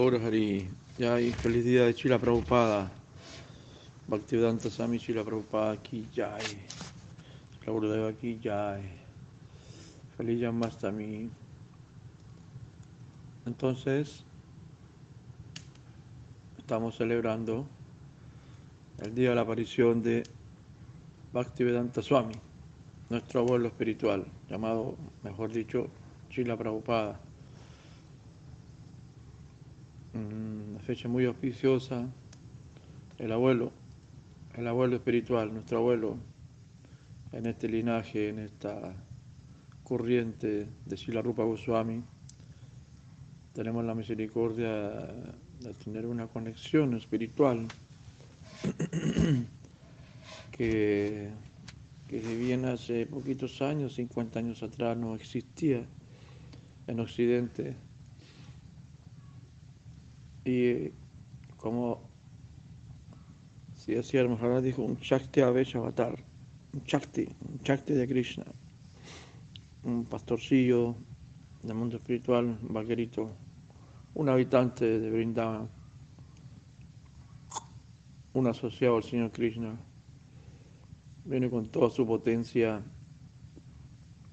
Hari, Jai, feliz día de Chila Prabhupada. Bhaktivedanta Swami Chila Prabhupada aquí, Jai. Gaurudeva aquí, Jai. Feliz Yamastami. Entonces, estamos celebrando el día de la aparición de Bhaktivedanta Swami, nuestro abuelo espiritual, llamado, mejor dicho, Chila Prabhupada. Una fecha muy auspiciosa. El abuelo, el abuelo espiritual, nuestro abuelo, en este linaje, en esta corriente de Sila Rupa Goswami, tenemos la misericordia de tener una conexión espiritual que, que si bien hace poquitos años, 50 años atrás, no existía en Occidente. Y como si decía el dijo, un Shakti Avesh Avatar, un Shakti, un Shakti de Krishna, un pastorcillo del mundo espiritual, un vaquerito, un habitante de Vrindavan, un asociado al Señor Krishna, viene con toda su potencia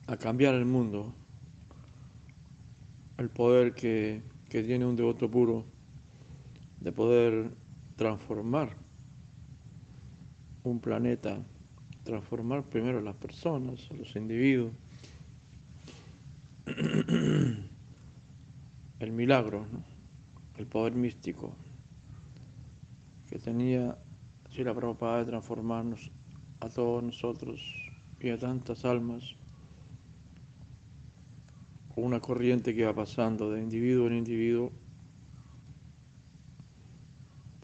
a cambiar el mundo, el poder que, que tiene un devoto puro de poder transformar un planeta, transformar primero las personas, los individuos. El milagro, el poder místico que tenía si la Prabhupada de transformarnos a todos nosotros y a tantas almas una corriente que va pasando de individuo en individuo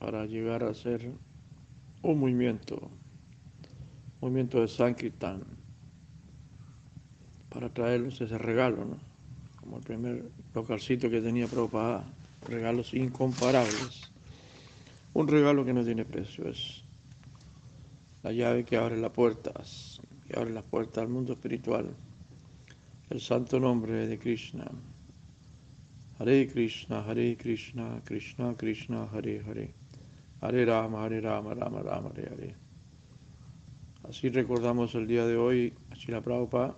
para llegar a ser un movimiento, movimiento de Sankirtan, para traerles ese regalo, ¿no? como el primer localcito que tenía Prabhupada, regalos incomparables. Un regalo que no tiene precio, es la llave que abre las puertas, que abre las puertas al mundo espiritual, el santo nombre de Krishna. Hare Krishna, Hare Krishna, Krishna Krishna, Hare Hare. Hare Rama, Hare Rama, Rama Rama. Así recordamos el día de hoy a Shila Prabhupada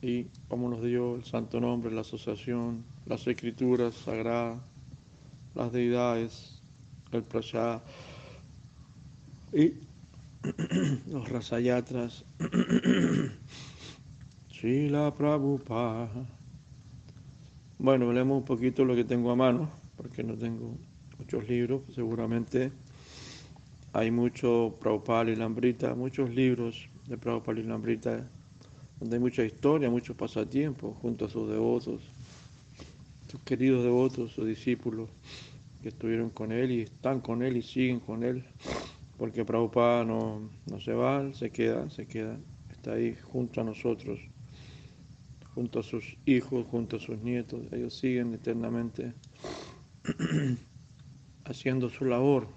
y como nos dio el santo nombre, la asociación, las escrituras sagradas, las deidades, el prasad y los rasayatras. Shila Prabhupada. Bueno, leemos un poquito lo que tengo a mano, porque no tengo muchos libros, seguramente hay mucho Prabhupada y Lambrita, muchos libros de Prabhupada y Lambrita, donde hay mucha historia, muchos pasatiempos junto a sus devotos, sus queridos devotos, sus discípulos que estuvieron con él y están con él y siguen con él, porque Prabhupada no, no se va, se queda, se queda, está ahí junto a nosotros, junto a sus hijos, junto a sus nietos, ellos siguen eternamente haciendo su labor,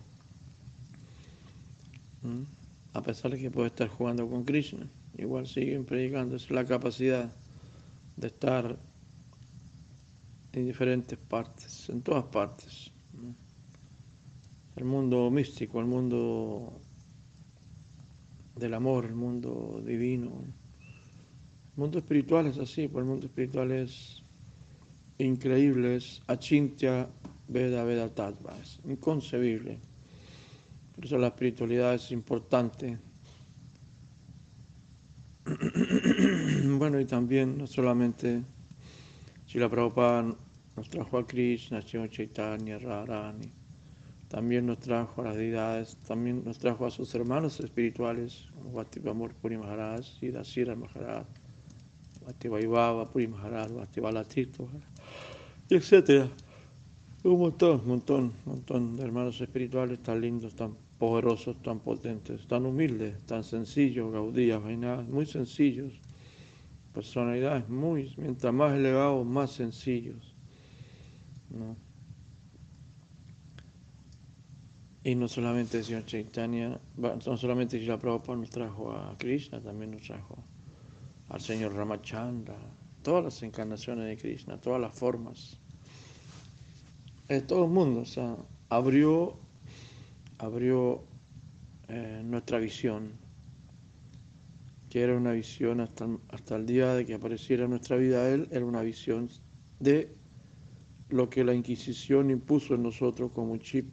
a pesar de que puede estar jugando con Krishna, igual siguen predicando, es la capacidad de estar en diferentes partes, en todas partes. El mundo místico, el mundo del amor, el mundo divino. El mundo espiritual es así, pues el mundo espiritual es increíble, es achintya Veda Veda Tattva, es inconcebible. Por eso la espiritualidad es importante. bueno, y también no solamente si la Prabhupada nos trajo a Krishna, Señor Chaitanya, Radharani, también nos trajo a las deidades, también nos trajo a sus hermanos espirituales, Bhaktivamur Puri Maharaj y Dasira Maharaj, Bhaktivaivava Puri Maharaj, Bhaktivalatirtha y etcétera. Un montón, un montón, un montón de hermanos espirituales tan lindos, tan poderosos, tan potentes, tan humildes, tan sencillos, gaudías, vainadas, muy sencillos. Personalidades muy, mientras más elevados, más sencillos. Y no solamente el señor Chaitanya, no solamente Shila Prabhupada nos trajo a Krishna, también nos trajo al señor Ramachandra, todas las encarnaciones de Krishna, todas las formas. Todo el mundo, o sea, abrió, abrió eh, nuestra visión, que era una visión hasta, hasta el día de que apareciera nuestra vida Él, era una visión de lo que la Inquisición impuso en nosotros como chip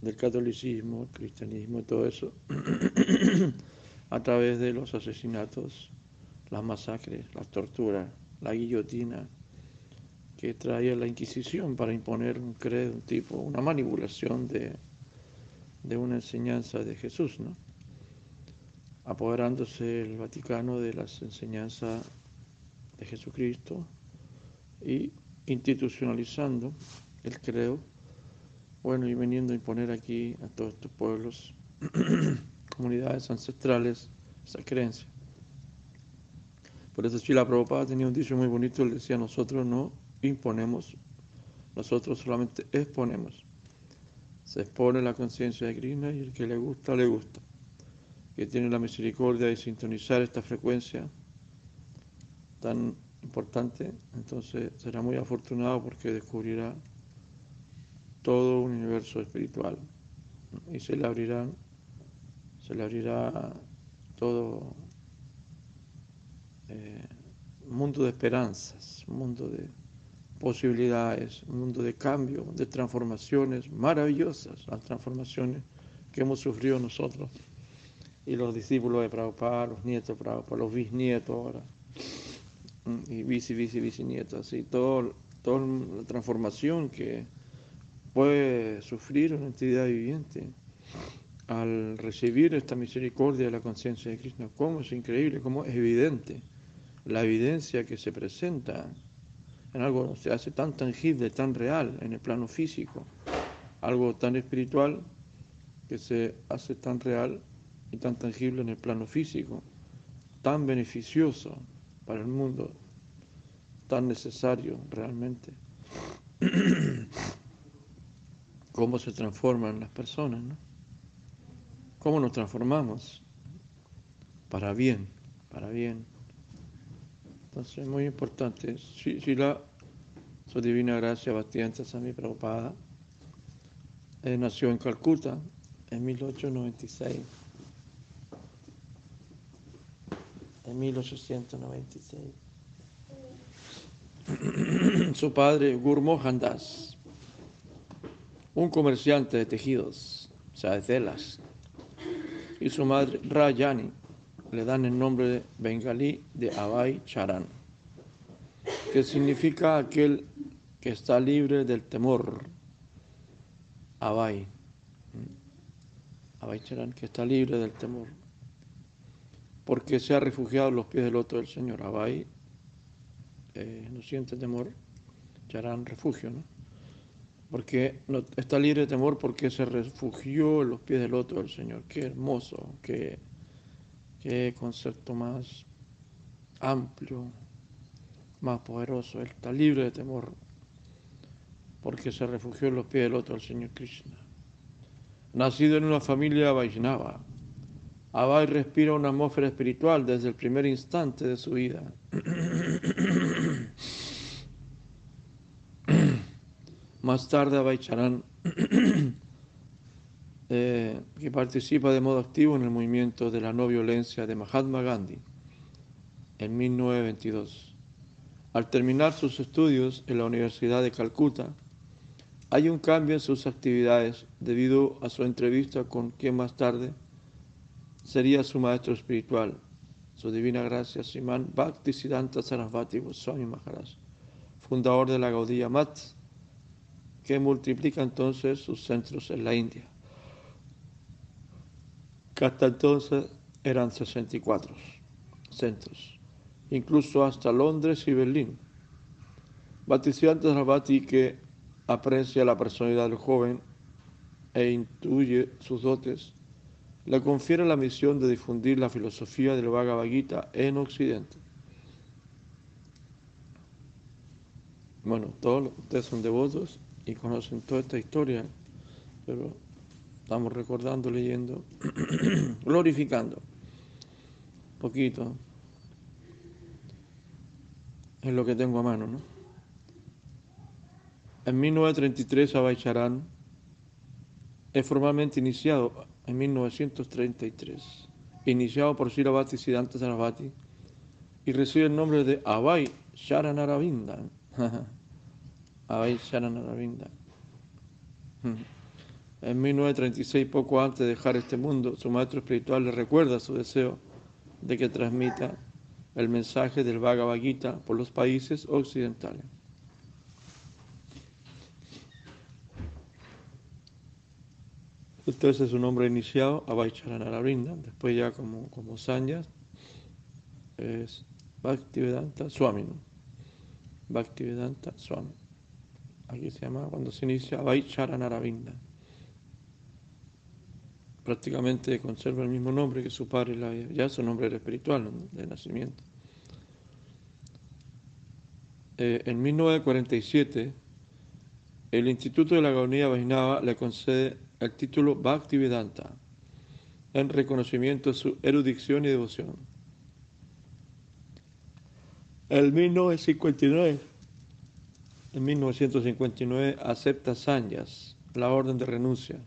del catolicismo, el cristianismo y todo eso, a través de los asesinatos, las masacres, las torturas, la guillotina que traía la Inquisición para imponer un credo, un tipo, una manipulación de, de una enseñanza de Jesús, ¿no? apoderándose el Vaticano de las enseñanzas de Jesucristo y institucionalizando el credo, bueno, y veniendo a imponer aquí a todos estos pueblos, comunidades ancestrales, esa creencia. Por eso la Prabhupada tenía un dicho muy bonito, él decía, nosotros no imponemos, nosotros solamente exponemos. Se expone la conciencia de Krishna y el que le gusta, le gusta. Que tiene la misericordia de sintonizar esta frecuencia tan importante, entonces será muy afortunado porque descubrirá todo un universo espiritual y se le abrirán, se le abrirá todo eh, un mundo de esperanzas, un mundo de posibilidades, un mundo de cambio, de transformaciones maravillosas, las transformaciones que hemos sufrido nosotros y los discípulos de Prabhupada, los nietos de Prabhupada, los bisnietos ahora y bici, bici, bisnietos, así, todo, toda la transformación que puede sufrir una entidad viviente al recibir esta misericordia de la conciencia de Krishna. Cómo es increíble, cómo es evidente la evidencia que se presenta en algo se hace tan tangible, tan real en el plano físico, algo tan espiritual que se hace tan real y tan tangible en el plano físico, tan beneficioso para el mundo, tan necesario realmente. Cómo se transforman las personas, ¿no? Cómo nos transformamos para bien, para bien. Entonces, es muy importante. Si, si la su divina gracia Bastián Sami Prabhupada eh, nació en Calcuta en 1896. En 1896. Su padre, Gurmohan Das, un comerciante de tejidos, o sea, de telas, y su madre, Rayani, le dan el nombre bengalí de Abai Charan, que significa aquel que está libre del temor. Abai. Abai Charan, que está libre del temor. Porque se ha refugiado en los pies del otro del Señor. Abai eh, no siente temor. Charan, refugio, ¿no? Porque está libre de temor porque se refugió en los pies del otro del Señor. Qué hermoso, qué qué concepto más amplio, más poderoso. Él está libre de temor porque se refugió en los pies del otro, el Señor Krishna. Nacido en una familia Vaishnava, Abai respira una atmósfera espiritual desde el primer instante de su vida. Más tarde Abai Charan eh, que participa de modo activo en el movimiento de la no violencia de Mahatma Gandhi en 1922. Al terminar sus estudios en la Universidad de Calcuta, hay un cambio en sus actividades debido a su entrevista con quien más tarde sería su maestro espiritual, su divina gracia, Simán Bhaktisiddhanta Sarasvati Goswami Maharaj, fundador de la Gaudiya Mat, que multiplica entonces sus centros en la India que hasta entonces eran 64 centros, incluso hasta Londres y Berlín. Baticiante Rabati, que aprecia la personalidad del joven e intuye sus dotes, le confiere la misión de difundir la filosofía del Bhagavad Gita en Occidente. Bueno, todos ustedes son devotos y conocen toda esta historia, pero Estamos recordando, leyendo, glorificando. Poquito. Es lo que tengo a mano, ¿no? En 1933 Abhay Charan es formalmente iniciado en 1933, iniciado por Shiravati Siddhanta Sarasvati y recibe el nombre de Abhay Sharanaravinda. Abhay Sharanaravinda. En 1936, poco antes de dejar este mundo, su maestro espiritual le recuerda su deseo de que transmita el mensaje del Bhagavad Gita por los países occidentales. Entonces es un nombre iniciado, Abhay Charanaravinda, después ya como, como Sanyas, es Bhaktivedanta Swami. ¿no? Bhaktivedanta Swami. Aquí se llama cuando se inicia Abhay Charanaravinda. Prácticamente conserva el mismo nombre que su padre, ya su nombre era espiritual de nacimiento. Eh, en 1947, el Instituto de la Gaunía Vaisnava le concede el título Bhaktivedanta en reconocimiento de su erudición y devoción. En 1959, en 1959 acepta Sanyas, la orden de renuncia.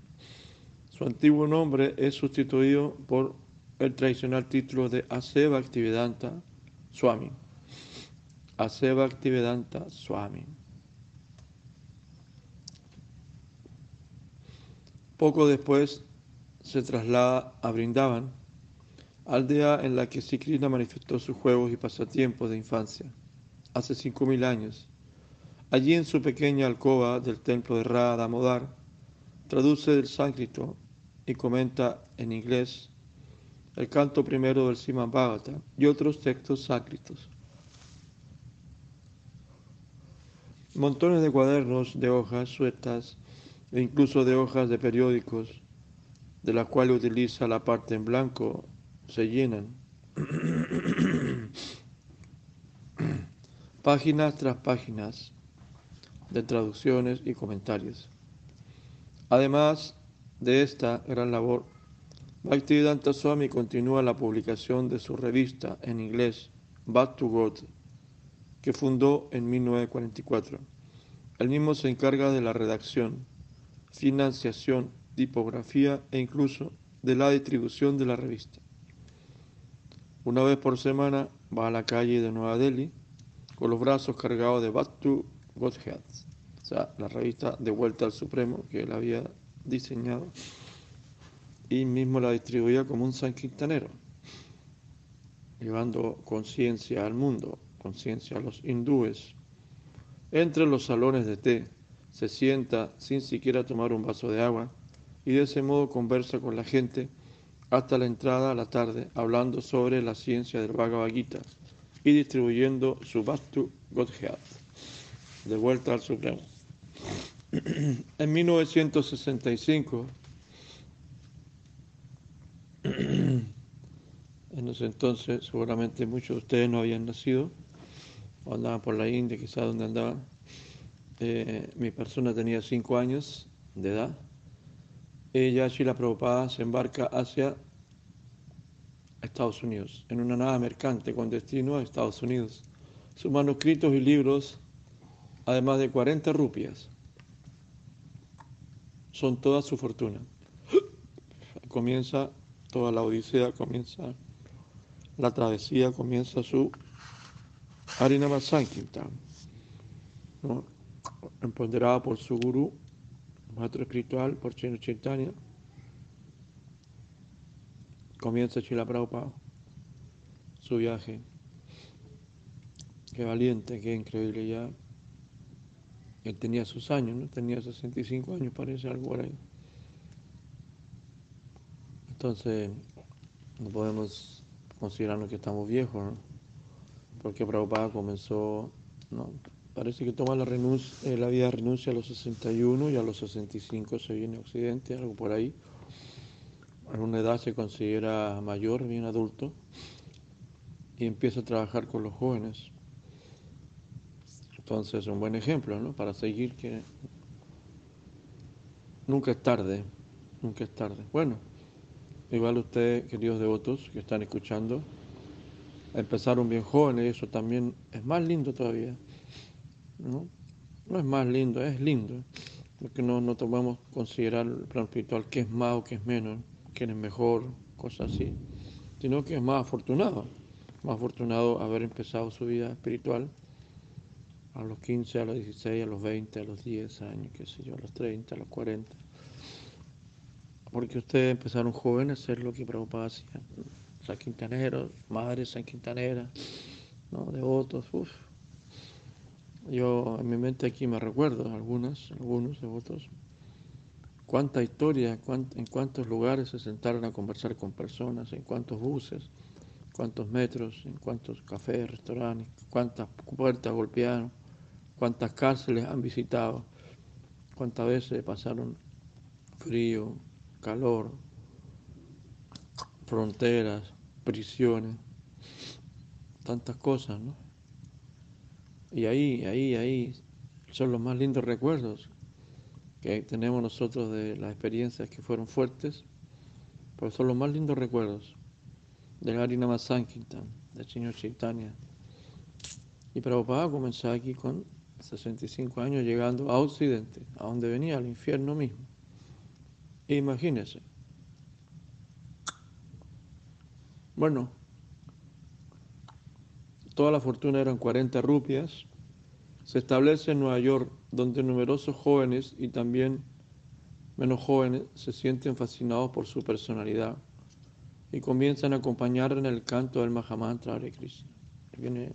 Su antiguo nombre es sustituido por el tradicional título de Aseva Bhaktivedanta Swami. Aseva Bhaktivedanta Swami. Poco después se traslada a Brindavan, aldea en la que Sikrina manifestó sus juegos y pasatiempos de infancia, hace 5.000 años. Allí en su pequeña alcoba del templo de Radha Damodar, traduce del sánscrito y comenta en inglés el canto primero del Srimad Bhagavata y otros textos sánscritos. Montones de cuadernos de hojas sueltas e incluso de hojas de periódicos, de las cuales utiliza la parte en blanco, se llenan. páginas tras páginas de traducciones y comentarios. Además de esta gran labor, Bhaktivedanta Swami continúa la publicación de su revista en inglés, Back to God, que fundó en 1944. El mismo se encarga de la redacción, financiación, tipografía e incluso de la distribución de la revista. Una vez por semana va a la calle de Nueva Delhi con los brazos cargados de Batu Godhead, o sea, la revista de vuelta al Supremo que él había diseñado y mismo la distribuía como un sanquintanero, llevando conciencia al mundo, conciencia a los hindúes, entre los salones de té se sienta sin siquiera tomar un vaso de agua y de ese modo conversa con la gente hasta la entrada a la tarde, hablando sobre la ciencia del Bhagavad Gita y distribuyendo su Vastu Godhead, de vuelta al Supremo. en 1965, en ese entonces, seguramente muchos de ustedes no habían nacido, o andaban por la India, quizás donde andaban, eh, mi persona tenía cinco años de edad. Ella, Sheila Prabhupada, se embarca hacia Estados Unidos, en una nave mercante con destino a Estados Unidos. Sus manuscritos y libros, además de 40 rupias, son toda su fortuna. Comienza toda la odisea, comienza la travesía, comienza su Harinama Sankirtan. ¿no? empoderada por su gurú, maestro espiritual, por Chino Chaitanya, comienza Chila Prabhupada su viaje. Qué valiente, qué increíble ya. Él tenía sus años, ¿no? Tenía 65 años, parece algo por ahí. Entonces, no podemos considerarnos que estamos viejos, ¿no? Porque Prabhupada comenzó, ¿no? parece que toma la renuncia, eh, la vida renuncia a los 61 y a los 65 se viene a Occidente, algo por ahí. A una edad se considera mayor, bien adulto, y empieza a trabajar con los jóvenes. Entonces, un buen ejemplo, ¿no? Para seguir que nunca es tarde, nunca es tarde. Bueno, igual ustedes, queridos devotos que están escuchando, empezaron bien jóvenes, eso también es más lindo todavía. no es más lindo, es lindo, porque no, no tomamos considerar el plano espiritual que es más o que es menos, quién es mejor, cosas así, sino que es más afortunado, más afortunado haber empezado su vida espiritual a los 15, a los 16, a los 20, a los 10 años, qué sé yo, a los 30, a los 40. Porque ustedes empezaron jóvenes a hacer lo que Prabhupada hacía. San Quintanero, madre San Quintanera, ¿no? devotos, uff. Yo en mi mente aquí me recuerdo algunas, algunos devotos. Cuánta historia, en cuántos lugares se sentaron a conversar con personas, en cuántos buses, cuántos metros, en cuántos cafés, restaurantes, cuántas puertas golpearon cuántas cárceles han visitado, cuántas veces pasaron frío, calor, fronteras, prisiones, tantas cosas, ¿no? Y ahí, ahí, ahí son los más lindos recuerdos que tenemos nosotros de las experiencias que fueron fuertes, pero son los más lindos recuerdos del Harinama Sankirtan, del señor Chaitanya. Y Prabhupada comenzó aquí con 65 años llegando a Occidente, a donde venía el infierno mismo. Imagínense. Bueno, toda la fortuna eran 40 rupias. Se establece en Nueva York, donde numerosos jóvenes y también menos jóvenes se sienten fascinados por su personalidad y comienzan a acompañar en el canto del Mahamantra Hare Krishna. Viene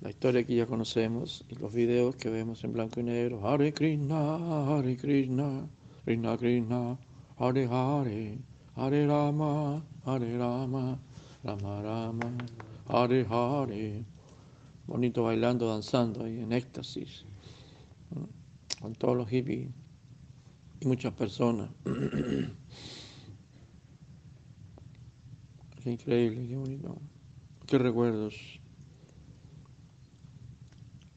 la historia que ya conocemos y los videos que vemos en blanco y negro. Hare Krishna, Hare Krishna, Krishna Krishna, Hare Hare, Hare Rama, Hare Rama, Rama Rama, Hare Hare. Bonito bailando, danzando ahí en éxtasis, con todos los hippies y muchas personas. qué increíble, qué bonito. Qué recuerdos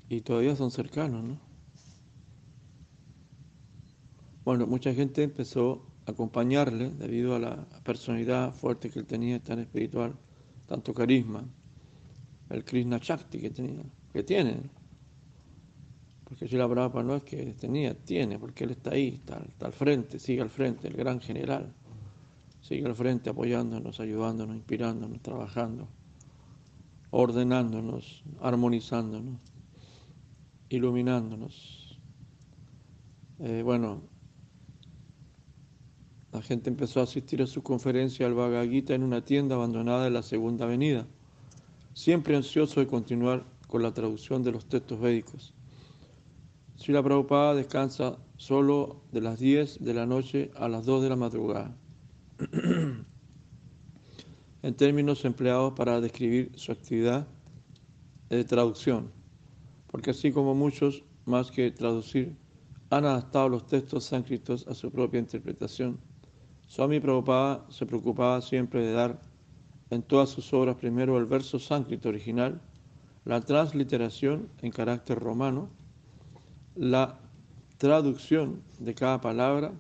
y todavía son cercanos, ¿no? Bueno, mucha gente empezó a acompañarle debido a la personalidad fuerte que él tenía, tan espiritual, tanto carisma, el Krishna Shakti que tenía, que tiene. Porque la Prabhupada no es que tenía, tiene, porque él está ahí, está, está al frente, sigue al frente, el gran general. Sigue al frente apoyándonos, ayudándonos, inspirándonos, trabajando, ordenándonos, armonizándonos iluminándonos. Eh, bueno, la gente empezó a asistir a su conferencia al Bhagavad Gita en una tienda abandonada en la Segunda Avenida, siempre ansioso de continuar con la traducción de los textos védicos. la Prabhupada descansa solo de las 10 de la noche a las 2 de la madrugada, en términos empleados para describir su actividad de traducción porque así como muchos, más que traducir, han adaptado los textos sánscritos a su propia interpretación, Swami Prabhupada se preocupaba siempre de dar en todas sus obras primero el verso sánscrito original, la transliteración en carácter romano, la traducción de cada palabra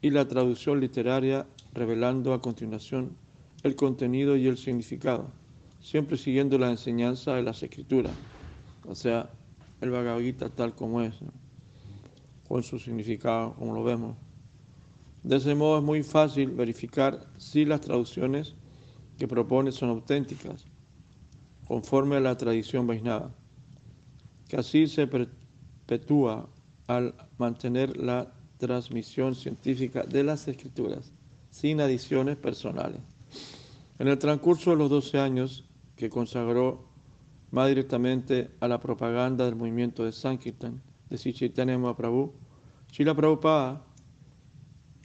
y la traducción literaria revelando a continuación el contenido y el significado, siempre siguiendo la enseñanza de las escrituras o sea, el Bhagavad Gita tal como es, con su significado, como lo vemos. De ese modo es muy fácil verificar si las traducciones que propone son auténticas, conforme a la tradición Vaisnava, que así se perpetúa al mantener la transmisión científica de las escrituras, sin adiciones personales. En el transcurso de los 12 años que consagró más directamente a la propaganda del movimiento de Sankirtan de Sri Chaitanya Mahaprabhu, Srila Prabhupada,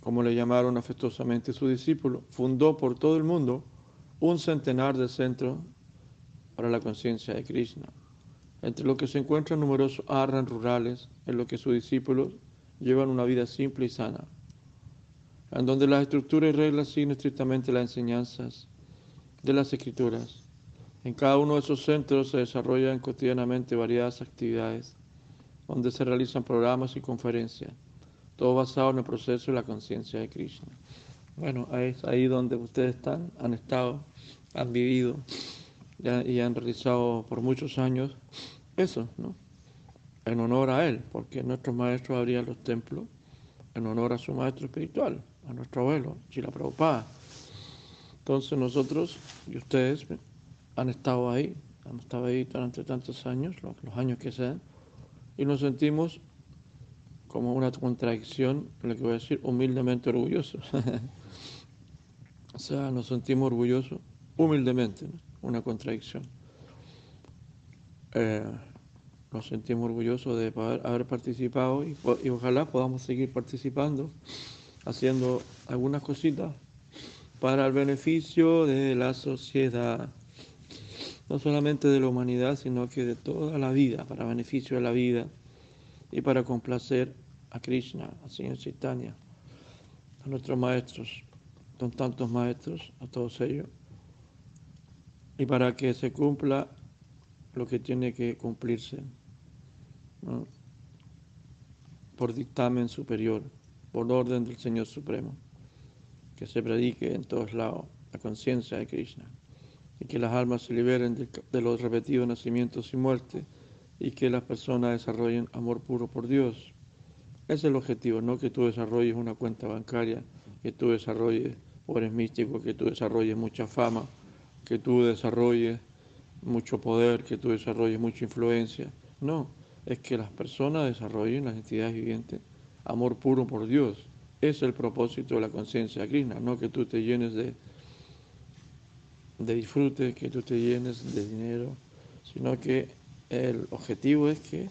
como le llamaron afectuosamente sus discípulos, fundó por todo el mundo un centenar de centros para la conciencia de Krishna, entre los que se encuentran numerosos arran rurales en los que sus discípulos llevan una vida simple y sana, en donde las estructuras y reglas siguen estrictamente las enseñanzas de las escrituras en cada uno de esos centros se desarrollan cotidianamente variadas actividades, donde se realizan programas y conferencias, todo basado en el proceso de la conciencia de Krishna. Bueno, es ahí donde ustedes están, han estado, han vivido y han realizado por muchos años eso, ¿no? en honor a él, porque nuestros maestros abrían los templos en honor a su maestro espiritual, a nuestro abuelo, Chila Prabhupada. Entonces nosotros y ustedes han estado ahí, han estado ahí durante tantos años, los, años que sean, y nos sentimos como una contradicción, lo que voy a decir, humildemente orgullosos. o sea, nos sentimos orgullosos, humildemente, una contradicción. Eh, nos sentimos orgullosos de haber participado y, ojalá podamos seguir participando, haciendo algunas cositas para el beneficio de la sociedad, no solamente de la humanidad, sino que de toda la vida, para beneficio de la vida y para complacer a Krishna, al Señor Chaitanya, a nuestros maestros, con tantos maestros, a todos ellos, y para que se cumpla lo que tiene que cumplirse por dictamen superior, por orden del Señor Supremo, que se predique en todos lados la conciencia de Krishna y que las almas se liberen de, los repetidos nacimientos y muerte y que las personas desarrollen amor puro por Dios. Ese es el objetivo, no que tú desarrolles una cuenta bancaria, que tú desarrolles, o eres místico, que tú desarrolles mucha fama, que tú desarrolles mucho poder, que tú desarrolles mucha influencia. No, es que las personas desarrollen, las entidades vivientes, amor puro por Dios. Es el propósito de la conciencia Krishna, no que tú te llenes de, de disfrute, que tú te llenes de dinero, sino que el objetivo es que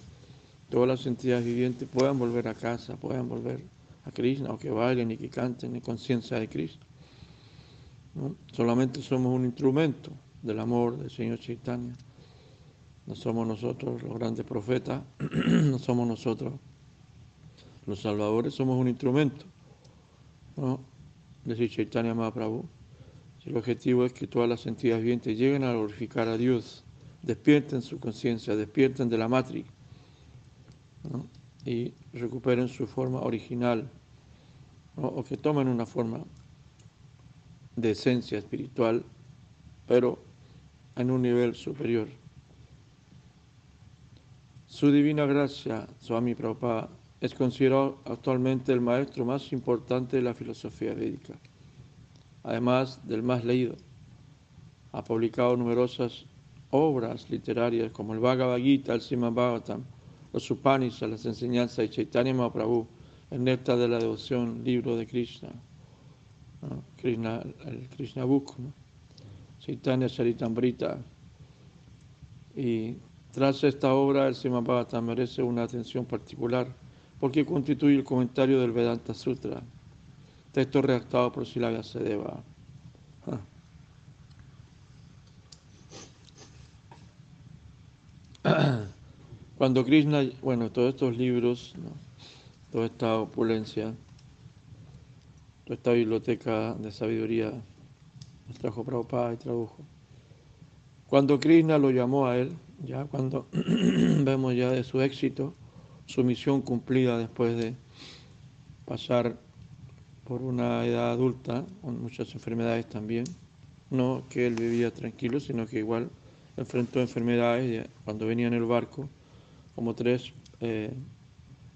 todas las entidades vivientes puedan volver a casa, puedan volver a Krishna, o que vayan y que canten en conciencia de Krishna. Solamente somos un instrumento del amor del Señor Chaitanya. No somos nosotros los grandes profetas, no somos nosotros los salvadores, somos un instrumento. ¿no? Decir Chaitanya Mahaprabhu. El objetivo es que todas las entidades vivientes lleguen a glorificar a Dios, despierten su conciencia, despierten de la matriz y recuperen su forma original o que tomen una forma de esencia espiritual, pero en un nivel superior. Su divina gracia, Swami Prabhupada, es considerado actualmente el maestro más importante de la filosofía védica, además del más leído. Ha publicado numerosas obras literarias como el Bhagavad Gita, el Srimad Bhagavatam, los Upanishads, las enseñanzas de Chaitanya Mahaprabhu, el Néctar de la Devoción, libro de Krishna, Krishna el Krishna Book, Chaitanya Charitamrita, y tras esta obra, el Simabhata merece una atención particular porque constituye el comentario del Vedanta Sutra, texto redactado por Sila Sedeva. Cuando Krishna, bueno, todos estos libros, toda esta opulencia, toda esta biblioteca de sabiduría, nos trajo Prabhupada y tradujo. Cuando Krishna lo llamó a él, ya cuando vemos ya de su éxito, su misión cumplida después de pasar por una edad adulta, con muchas enfermedades también, no que él vivía tranquilo, sino que igual enfrentó enfermedades cuando venía en el barco, como tres, eh,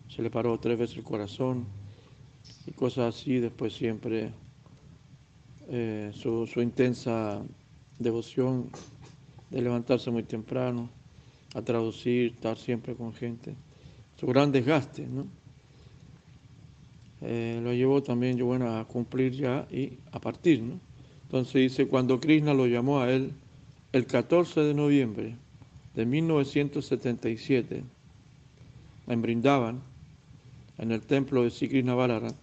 se le paró tres veces el corazón y cosas así, después siempre eh, su, su intensa devoción de levantarse muy temprano, a traducir, estar siempre con gente. Su gran desgaste, ¿no? Eh, lo llevó también yo bueno, a cumplir ya y a partir, ¿no? Entonces dice, cuando Krishna lo llamó a él el 14 de noviembre de 1977, en Brindavan, en el templo de Sri Krishna Balaram,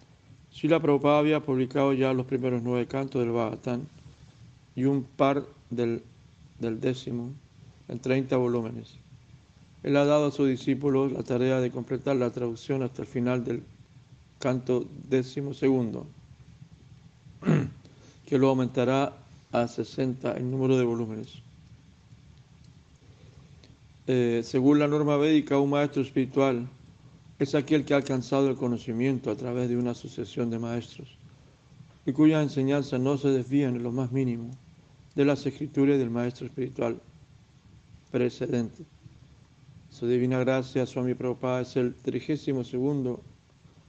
Srila Prabhupada había publicado ya los primeros nueve cantos del Bhagavatam y un par del del décimo en 30 volúmenes. Él ha dado a sus discípulos la tarea de completar la traducción hasta el final del canto décimo segundo, que lo aumentará a 60 el número de volúmenes. Eh, según la norma védica, un maestro espiritual es aquel que ha alcanzado el conocimiento a través de una sucesión de maestros y cuya enseñanza no se desvían en lo más mínimo de las escrituras del maestro espiritual precedente. Su divina gracia, Swami Prabhupada, es el 32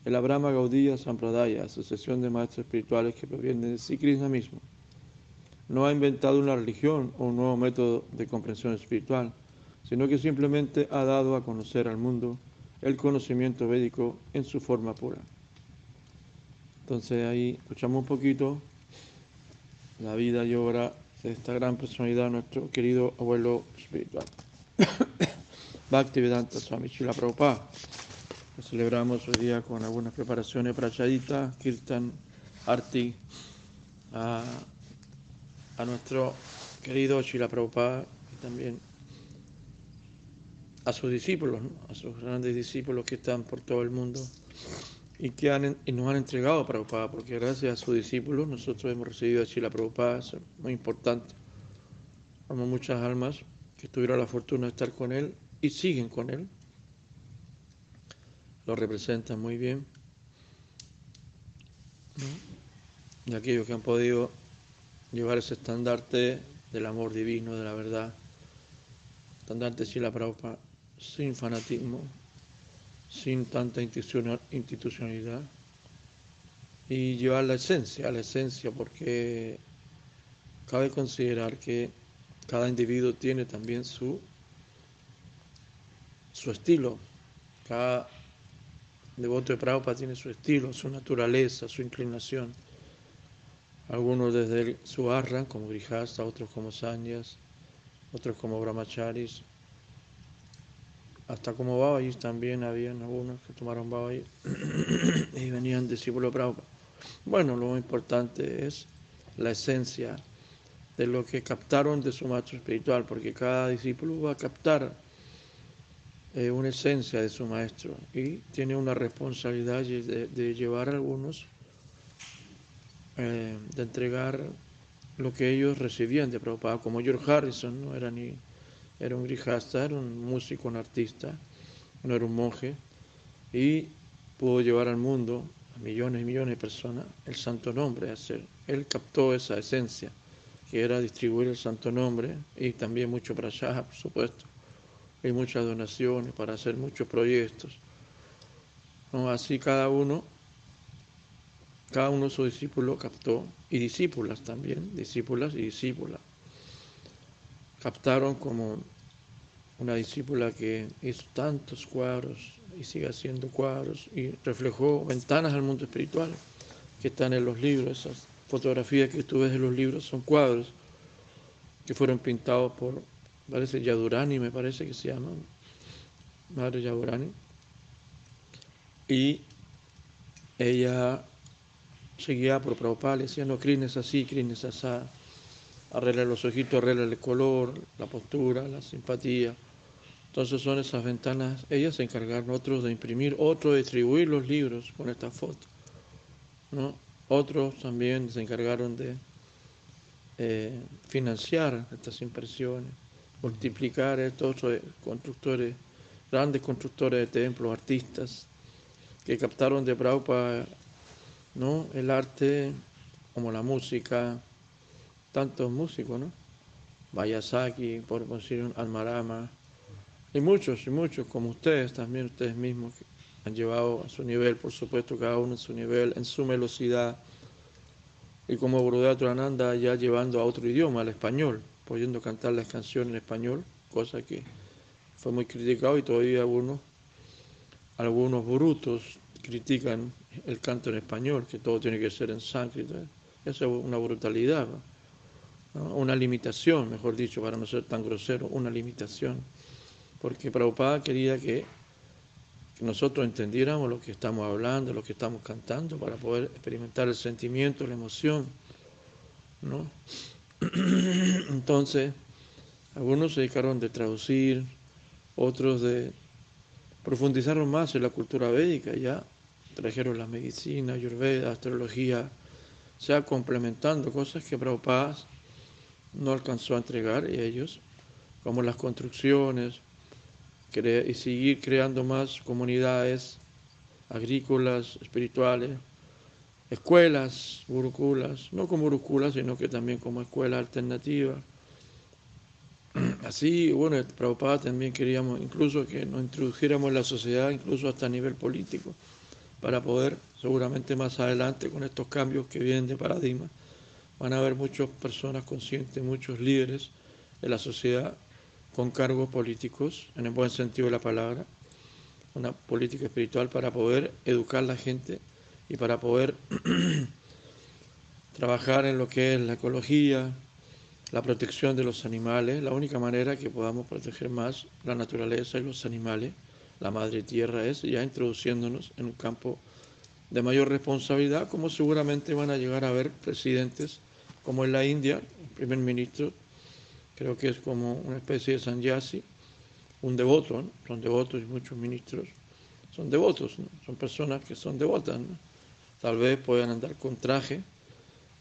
el Abrahma Gaudiya Sampradaya, asociación de maestros espirituales que provienen de Sri Krishna mismo. No ha inventado una religión o un nuevo método de comprensión espiritual, sino que simplemente ha dado a conocer al mundo el conocimiento védico en su forma pura. Entonces ahí escuchamos un poquito la vida y obra de esta gran personalidad, nuestro querido abuelo espiritual. Bhaktivedanta Swami Chila Prabhupada. Celebramos hoy día con algunas preparaciones para Chadita, Kirtan, Arti, a, nuestro querido Chila Prabhupada y también a sus discípulos, a sus grandes discípulos que están por todo el mundo y que han, y nos han entregado a Prabhupada, porque gracias a sus discípulos nosotros hemos recibido a Chila Prabhupada, es muy importante. Vamos muchas almas que tuvieron la fortuna de estar con él y siguen con él. Lo representan muy bien. Y aquellos que han podido llevar ese estandarte del amor divino, de la verdad, estandarte de la Prabhupada, sin fanatismo, sin tanta institucionalidad, y llevar la esencia, la esencia, porque cabe considerar que cada individuo tiene también su su estilo. Cada devoto de Prabhupada tiene su estilo, su naturaleza, su inclinación. Algunos desde su arra, como Grihasta, otros como Sanyas, otros como Brahmacharis, hasta como Babajis también habían algunos que tomaron Babajis y venían discípulos de Prabhupada. Bueno, lo importante es la esencia de lo que captaron de su maestro espiritual, porque cada discípulo va a captar una esencia de su maestro y tiene una responsabilidad de, llevar a algunos, eh, de entregar lo que ellos recibían de Prabhupada, como George Harrison, no era ni era un grijasta, era un músico, un artista, no era un monje, y pudo llevar al mundo, a millones y millones de personas, el santo nombre, hacer. Él captó esa esencia, que era distribuir el santo nombre y también mucho allá, por supuesto hay muchas donaciones para hacer muchos proyectos. Así cada uno, cada uno su discípulo captó, y discípulas también, discípulas y discípulas. Captaron como una discípula que hizo tantos cuadros y sigue haciendo cuadros y reflejó ventanas al mundo espiritual que están en los libros. Esas fotografías que tú ves en los libros son cuadros que fueron pintados por parece Yadurani, me parece que se llama, Madre Yadurani. Y ella seguía por Prabhupada, le decía, no, crines así, crines así, arregla los ojitos, arregla el color, la postura, la simpatía. Entonces son esas ventanas, ellas se encargaron otros de imprimir, otros de distribuir los libros con esta foto. ¿no? Otros también se encargaron de eh, financiar estas impresiones multiplicar estos constructores, grandes constructores de templos, artistas, que captaron de Prabhupada ¿no? el arte como la música, tantos músicos, ¿no? Bayasaki, por decir Almarama, y muchos, y muchos, como ustedes también, ustedes mismos, que han llevado a su nivel, por supuesto, cada uno en su nivel, en su velocidad, y como Gurudev Ananda ya llevando a otro idioma, al español pudiendo cantar las canciones en español, cosa que fue muy criticado y todavía algunos, algunos brutos critican el canto en español, que todo tiene que ser en sánscrito. Eso es una brutalidad, una limitación, mejor dicho, para no ser tan grosero, una limitación. Porque Prabhupada quería que nosotros entendiéramos lo que estamos hablando, lo que estamos cantando, para poder experimentar el sentimiento, la emoción, ¿no? Entonces, algunos se dedicaron de traducir, otros de profundizaron más en la cultura védica, ya trajeron la medicina, ayurveda, astrología, sea complementando cosas que Prabhupada no alcanzó a entregar y ellos, como las construcciones, y seguir creando más comunidades agrícolas, espirituales, escuelas gurukulas, no como gurukulas, sino que también como escuela alternativa, así, bueno, Prabhupada también queríamos incluso que nos introdujéramos en la sociedad, incluso hasta a nivel político, para poder, seguramente más adelante, con estos cambios que vienen de paradigma, van a haber muchas personas conscientes, muchos líderes de la sociedad con cargos políticos, en el buen sentido de la palabra, una política espiritual para poder educar a la gente y para poder trabajar en lo que es la ecología, la protección de los animales, la única manera que podamos proteger más la naturaleza y los animales, la madre tierra, es ya introduciéndonos en un campo de mayor responsabilidad, como seguramente van a llegar a haber presidentes como en la India, el primer ministro, creo que es como una especie de sanyasi, un devoto, son devotos y muchos ministros. Son devotos, son personas que son devotas, tal vez puedan andar con traje,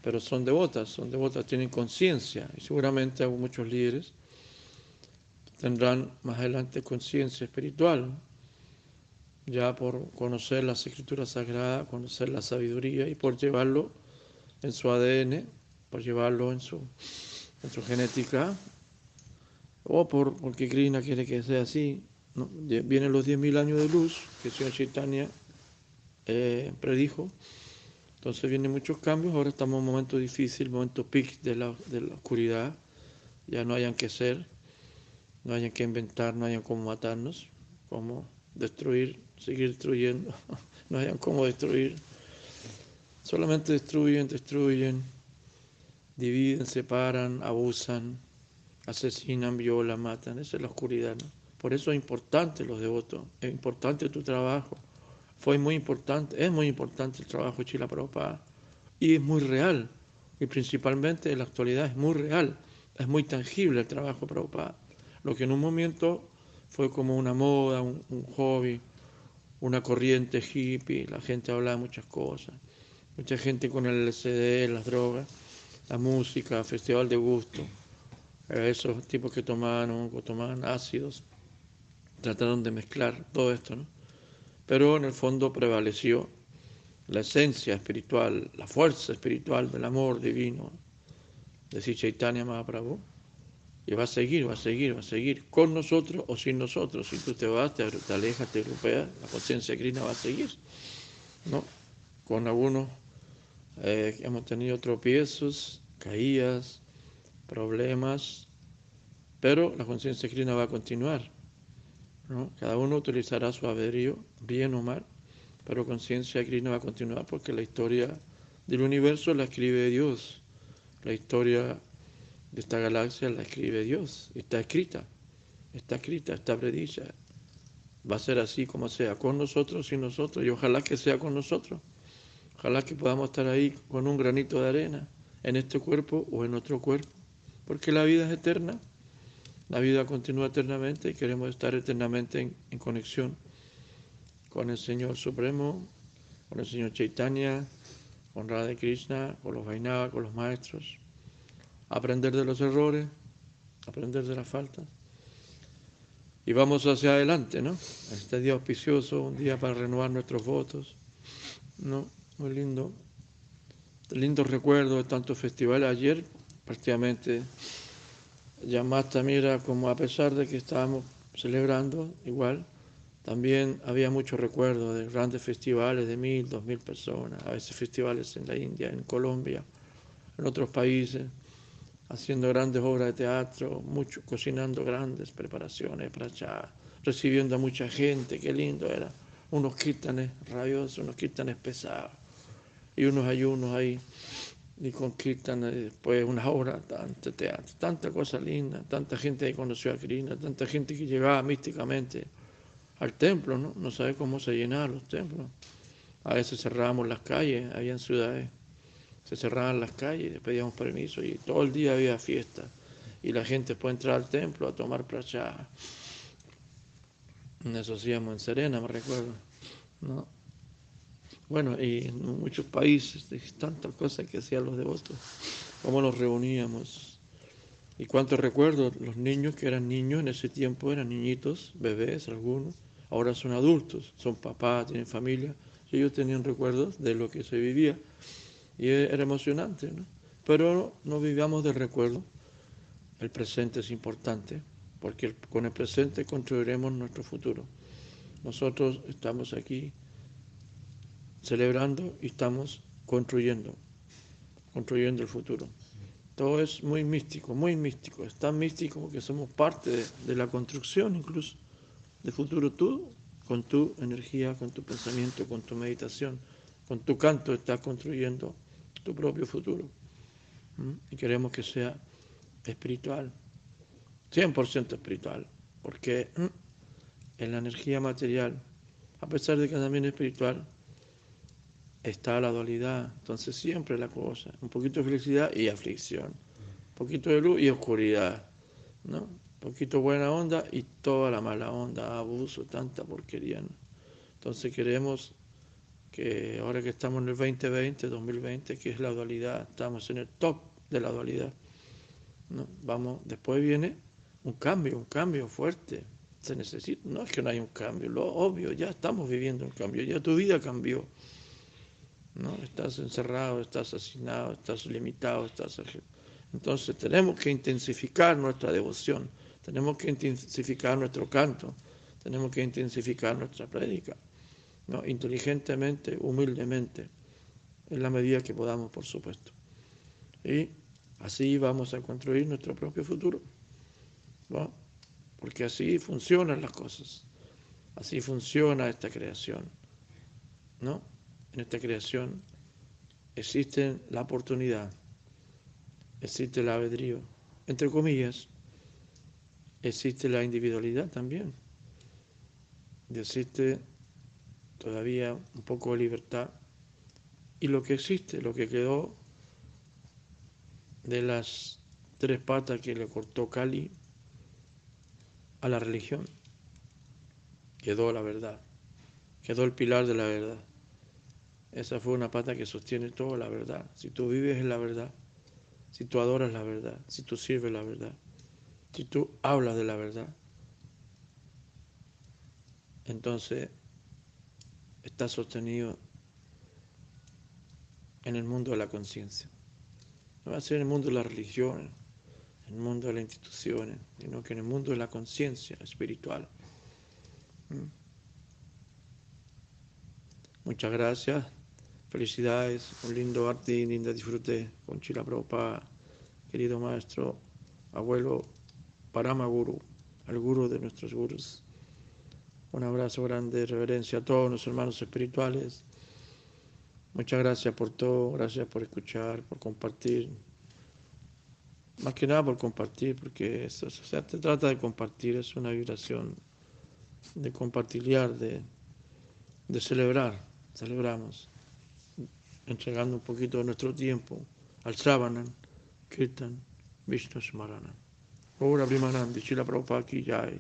pero son devotas, son devotas, tienen conciencia y seguramente muchos líderes tendrán más adelante conciencia espiritual, ya por conocer las escrituras sagradas, conocer la sabiduría y por llevarlo en su ADN, por llevarlo en su, en su genética, o por, porque Krishna quiere que sea así. Vienen los 10.000 años de luz que señor Chaitanya eh, predijo. Entonces vienen muchos cambios, ahora estamos en un momento difícil, momento peak de la, oscuridad, ya no hayan que ser, no hayan que inventar, no hayan cómo matarnos, cómo destruir, seguir destruyendo, no hayan cómo destruir, solamente destruyen, destruyen, dividen, separan, abusan, asesinan, violan, matan, esa es la oscuridad. Por eso es importante los devotos, es importante tu trabajo, fue muy importante, es muy importante el trabajo de Chila Prabhupada y es muy real y principalmente en la actualidad es muy real, es muy tangible el trabajo de Prabhupada. Lo que en un momento fue como una moda, un, hobby, una corriente hippie, la gente hablaba de muchas cosas, mucha gente con el LCD, las drogas, la música, festival de gusto, eh, esos tipos que tomaban, tomaban ácidos, trataron de mezclar todo esto, ¿no? Pero en el fondo prevaleció la esencia espiritual, la fuerza espiritual del amor divino de Chaitanya Mahaprabhu. Y va a seguir, va a seguir, va a seguir con nosotros o sin nosotros. Si tú te vas, te, alejas, te europeas, la conciencia crina va a seguir. ¿no? Con algunos eh, hemos tenido tropiezos, caídas, problemas, pero la conciencia crina va a continuar. Cada uno utilizará su albedrío, bien o mal, pero conciencia Krishna va a continuar porque la historia del universo la escribe Dios. La historia de esta galaxia la escribe Dios. Está escrita, está escrita, está predicha. Va a ser así como sea, con nosotros y nosotros, y ojalá que sea con nosotros. Ojalá que podamos estar ahí con un granito de arena, en este cuerpo o en otro cuerpo, porque la vida es eterna. La vida continúa eternamente y queremos estar eternamente en, conexión con el Señor Supremo, con el Señor Chaitanya, con Radha Krishna, con los Vainava, con los maestros. Aprender de los errores, aprender de las faltas. Y vamos hacia adelante, ¿no? Este día auspicioso, un día para renovar nuestros votos, ¿no? Muy lindo. Lindo recuerdo de tantos festivales. Ayer prácticamente Yamata mira como a pesar de que estábamos celebrando igual, también había mucho recuerdo de grandes festivales de mil, dos mil personas, a veces festivales en la India, en Colombia, en otros países, haciendo grandes obras de teatro, mucho, cocinando grandes preparaciones para allá, recibiendo a mucha gente, qué lindo era, unos quítanes rabiosos, unos quítanes pesados y unos ayunos ahí y conquistan después una obra, tanto teatro, tanta cosa linda, tanta gente que conoció a Krishna, tanta gente que llegaba místicamente al templo, ¿no? No sabe cómo se llenaban los templos. A veces cerrábamos las calles, había en ciudades, se cerraban las calles, pedíamos permiso y todo el día había fiesta. Y la gente puede entrar al templo a tomar prachá. Eso hacíamos en Serena, me recuerdo. ¿no? Bueno, y en muchos países, tantas cosas que hacían los devotos, cómo nos reuníamos. Y cuántos recuerdo, los niños que eran niños en ese tiempo eran niñitos, bebés algunos, ahora son adultos, son papás, tienen familia, y ellos tenían recuerdos de lo que se vivía. Y era emocionante, ¿no? Pero no vivíamos de recuerdo, el presente es importante, porque con el presente construiremos nuestro futuro. Nosotros estamos aquí celebrando y estamos construyendo, construyendo el futuro. Todo es muy místico, muy místico. Es tan místico que somos parte de, la construcción incluso del futuro. Tú, con tu energía, con tu pensamiento, con tu meditación, con tu canto, estás construyendo tu propio futuro. ¿Mm? Y queremos que sea espiritual, 100% espiritual, porque ¿mm? en la energía material, a pesar de que también es espiritual, está la dualidad. Entonces siempre la cosa, un poquito de felicidad y aflicción, un poquito de luz y oscuridad, ¿no? Un poquito buena onda y toda la mala onda, abuso, tanta porquería. Entonces queremos que ahora que estamos en el 2020, 2020, que es la dualidad, estamos en el top de la dualidad. ¿no? Vamos, después viene un cambio, un cambio fuerte. Se necesita, no es que no haya un cambio, lo obvio, ya estamos viviendo un cambio, ya tu vida cambió. ¿No? Estás encerrado, estás asesinado, estás limitado, estás... Entonces tenemos que intensificar nuestra devoción, tenemos que intensificar nuestro canto, tenemos que intensificar nuestra prédica, ¿no? inteligentemente, humildemente, en la medida que podamos, por supuesto. Y así vamos a construir nuestro propio futuro, ¿no? porque así funcionan las cosas, así funciona esta creación, ¿no? En esta creación existe la oportunidad, existe el albedrío, entre comillas, existe la individualidad también, existe todavía un poco de libertad, y lo que existe, lo que quedó de las tres patas que le cortó Cali a la religión, quedó la verdad, quedó el pilar de la verdad. Esa fue una pata que sostiene toda la verdad. Si tú vives en la verdad, si tú adoras la verdad, si tú sirves la verdad, si tú hablas de la verdad, entonces estás sostenido en el mundo de la conciencia. No va a ser en el mundo de la religión, en el mundo de las instituciones, sino que en el mundo de la conciencia espiritual. ¿Mm? Muchas gracias. Felicidades, un lindo arte, linda disfrute con Chila Prabhupada, querido maestro, abuelo Paramaguru, el guru de nuestros gurus. Un abrazo grande, reverencia a todos nuestros hermanos espirituales. Muchas gracias por todo, gracias por escuchar, por compartir. Más que nada por compartir, porque eso, se trata de compartir, es una vibración de compartir, de, de celebrar, celebramos entregando un poquito de nuestro tiempo al Sravanan, Kirtan, Vishnu Smaranan. Ora Primanandi, Chila Prabhupada Ki Jai.